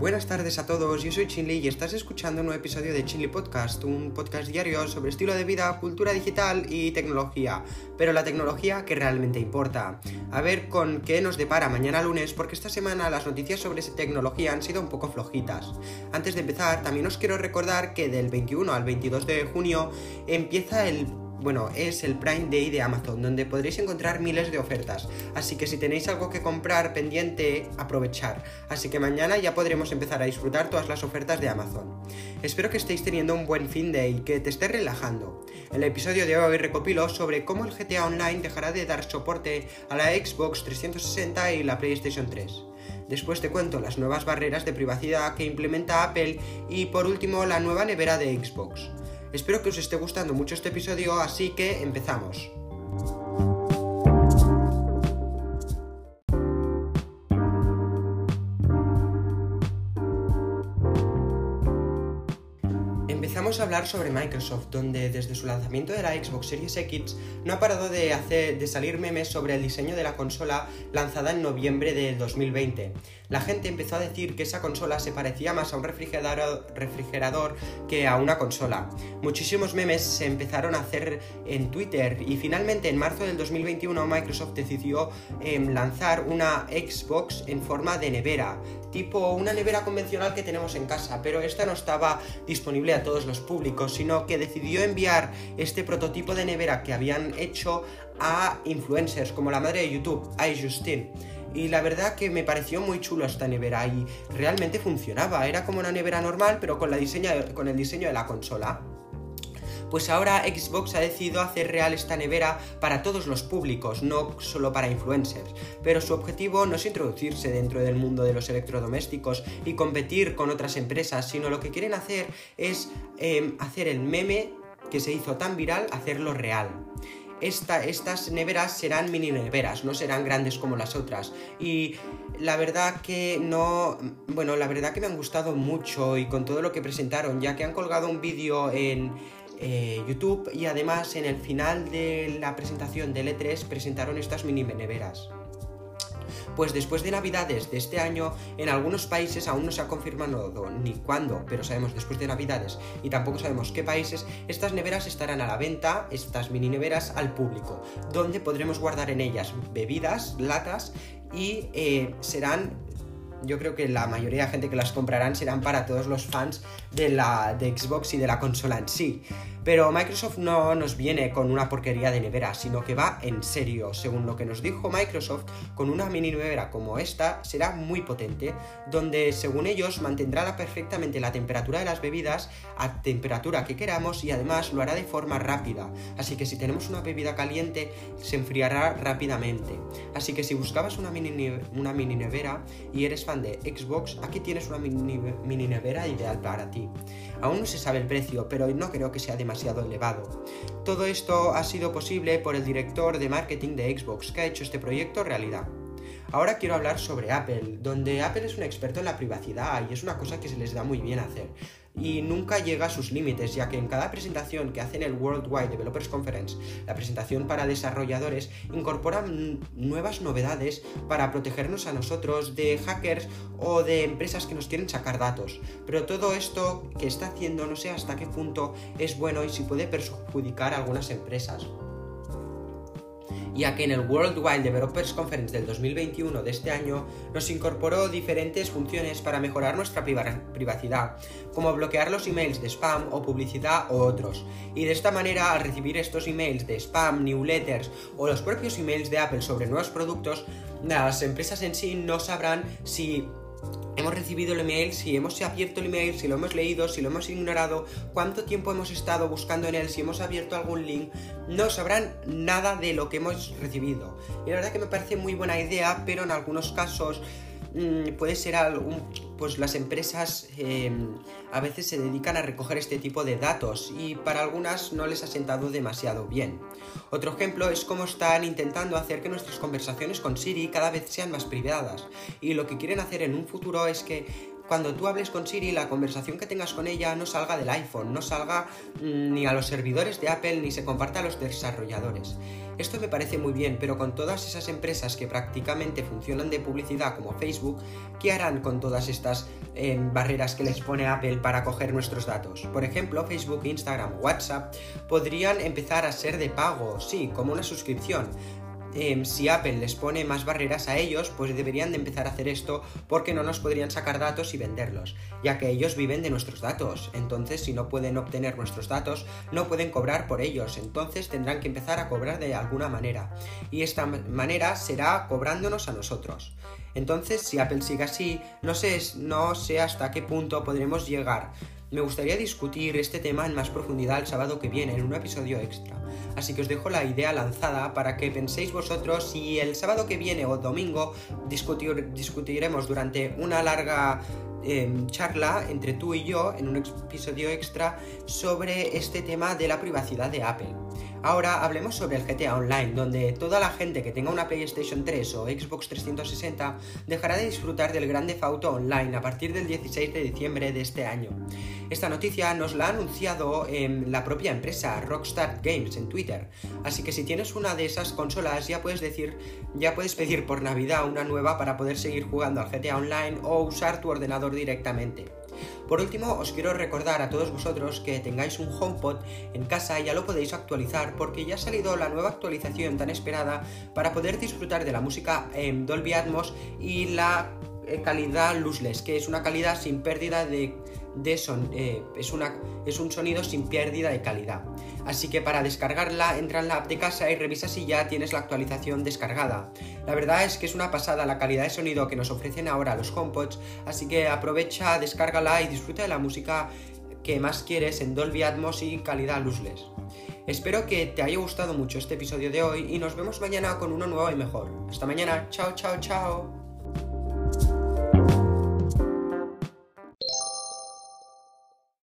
Buenas tardes a todos, yo soy Chinli y estás escuchando un nuevo episodio de Chinli Podcast, un podcast diario sobre estilo de vida, cultura digital y tecnología, pero la tecnología que realmente importa. A ver con qué nos depara mañana lunes, porque esta semana las noticias sobre tecnología han sido un poco flojitas. Antes de empezar, también os quiero recordar que del 21 al 22 de junio empieza el bueno, es el Prime Day de Amazon, donde podréis encontrar miles de ofertas. Así que si tenéis algo que comprar pendiente, aprovechar. Así que mañana ya podremos empezar a disfrutar todas las ofertas de Amazon. Espero que estéis teniendo un buen fin de y que te estés relajando. El episodio de hoy recopilo sobre cómo el GTA Online dejará de dar soporte a la Xbox 360 y la PlayStation 3. Después te cuento las nuevas barreras de privacidad que implementa Apple y por último la nueva nevera de Xbox. Espero que os esté gustando mucho este episodio, así que empezamos. Empezamos a hablar sobre Microsoft, donde desde su lanzamiento de la Xbox Series X no ha parado de, hacer, de salir memes sobre el diseño de la consola lanzada en noviembre de 2020 la gente empezó a decir que esa consola se parecía más a un refrigerador, que a una consola. Muchísimos memes se empezaron a hacer en Twitter y finalmente en marzo del 2021 Microsoft decidió em, lanzar una Xbox en forma de nevera, tipo una nevera convencional que tenemos en casa, pero esta no estaba disponible a todos los públicos, sino que decidió enviar este prototipo de nevera que habían hecho a influencers como la madre de YouTube, Justine y la verdad que me pareció muy chulo esta nevera y realmente funcionaba. Era como una nevera normal, pero con, la con el diseño de la consola. Pues ahora Xbox ha decidido hacer real esta nevera para todos los públicos, no solo para influencers. Pero su objetivo no es introducirse dentro del mundo de los electrodomésticos y competir con otras empresas, sino lo que quieren hacer es em, hacer el meme que se hizo tan viral, hacerlo real estas neveras serán mini neveras, no serán grandes como las otras. Y la verdad que no, bueno, la verdad que me han gustado mucho y con todo lo que presentaron, ya que han colgado un vídeo en eh, YouTube y además en el final de la presentación del E3 presentaron estas mini neveras. Pues después de Navidades de este año, en algunos países aún no se ha confirmado ni cuándo, pero sabemos después de Navidades y tampoco sabemos qué países, estas neveras estarán a la venta, estas mini neveras al público, donde podremos guardar en ellas bebidas, latas y eh, serán yo creo que la mayoría de gente que las comprarán serán para todos los fans de la de Xbox y de la consola en sí. Pero Microsoft no nos viene con una porquería de nevera, sino que va en serio. Según lo que nos dijo Microsoft, con una mini nevera como esta será muy potente, donde según ellos mantendrá perfectamente la temperatura de las bebidas a temperatura que queramos y además lo hará de forma rápida. Así que si tenemos una bebida caliente, se enfriará rápidamente. Así que si buscabas una mini, una mini nevera y eres de Xbox, aquí tienes una mini, mini nevera ideal para ti. Aún no se sabe el precio, pero no creo que sea demasiado elevado. Todo esto ha sido posible por el director de marketing de Xbox, que ha hecho este proyecto realidad. Ahora quiero hablar sobre Apple, donde Apple es un experto en la privacidad y es una cosa que se les da muy bien hacer y nunca llega a sus límites, ya que en cada presentación que hacen el Worldwide Developers Conference, la presentación para desarrolladores, incorporan nuevas novedades para protegernos a nosotros de hackers o de empresas que nos quieren sacar datos. Pero todo esto que está haciendo no sé hasta qué punto es bueno y si puede perjudicar a algunas empresas ya que en el World Wide Developers Conference del 2021 de este año nos incorporó diferentes funciones para mejorar nuestra privacidad, como bloquear los emails de spam o publicidad o otros. Y de esta manera, al recibir estos emails de spam, newsletters o los propios emails de Apple sobre nuevos productos, las empresas en sí no sabrán si hemos recibido el email, si hemos abierto el email, si lo hemos leído, si lo hemos ignorado, cuánto tiempo hemos estado buscando en él, si hemos abierto algún link, no sabrán nada de lo que hemos recibido. Y la verdad que me parece muy buena idea, pero en algunos casos Mm, puede ser algún, pues las empresas em, a veces se dedican a recoger este tipo de datos y para algunas no les ha sentado demasiado bien. Otro ejemplo es cómo están intentando hacer que nuestras conversaciones con Siri cada vez sean más privadas y lo que quieren hacer en un futuro es que cuando tú hables con Siri, la conversación que tengas con ella no salga del iPhone, no salga mm, ni a los servidores de Apple, ni se comparta a los desarrolladores. Esto me parece muy bien, pero con todas esas empresas que prácticamente funcionan de publicidad como Facebook, ¿qué harán con todas estas em, barreras que les pone Apple para coger nuestros datos? Por ejemplo, Facebook, Instagram, WhatsApp podrían empezar a ser de pago, sí, como una suscripción, Em, si Apple les pone más barreras a ellos, pues deberían de empezar a hacer esto porque no nos podrían sacar datos y venderlos, ya que ellos viven de nuestros datos. Entonces, si no pueden obtener nuestros datos, no pueden cobrar por ellos. Entonces tendrán que empezar a cobrar de alguna manera. Y esta manera será cobrándonos a nosotros. Entonces, si Apple sigue así, no sé, no sé hasta qué punto podremos llegar. Me gustaría discutir este tema en más profundidad el sábado que viene, en un episodio extra. Así que os dejo la idea lanzada para que penséis vosotros si el sábado que viene o domingo discutiremos durante una larga em, charla entre tú y yo en un episodio extra sobre este tema de la privacidad de Apple. Ahora hablemos sobre el GTA Online, donde toda la gente que tenga una PlayStation 3 o Xbox 360 dejará de disfrutar del Grande Auto Online a partir del 16 de diciembre de este año. Esta noticia nos la ha anunciado en la propia empresa Rockstar Games en Twitter, así que si tienes una de esas consolas ya puedes decir, ya puedes pedir por Navidad una nueva para poder seguir jugando al GTA Online o usar tu ordenador directamente. Por último, os quiero recordar a todos vosotros que tengáis un HomePod en casa y ya lo podéis actualizar porque ya ha salido la nueva actualización tan esperada para poder disfrutar de la música en Dolby Atmos y la eh, calidad lossless, que es una calidad sin pérdida de de son, eh, es un sonido sin pérdida de calidad. Así que para descargarla, entra en la app de casa y revisa si ya tienes la actualización descargada. La verdad es que es una pasada la calidad de sonido que nos ofrecen ahora los HomePods, así que aprovecha, descárgala y disfruta de la música que más quieres en Dolby Atmos y calidad lossless. Espero que te haya gustado mucho este episodio de hoy y nos vemos mañana con uno nuevo y mejor. Hasta mañana, chao, chao, chao.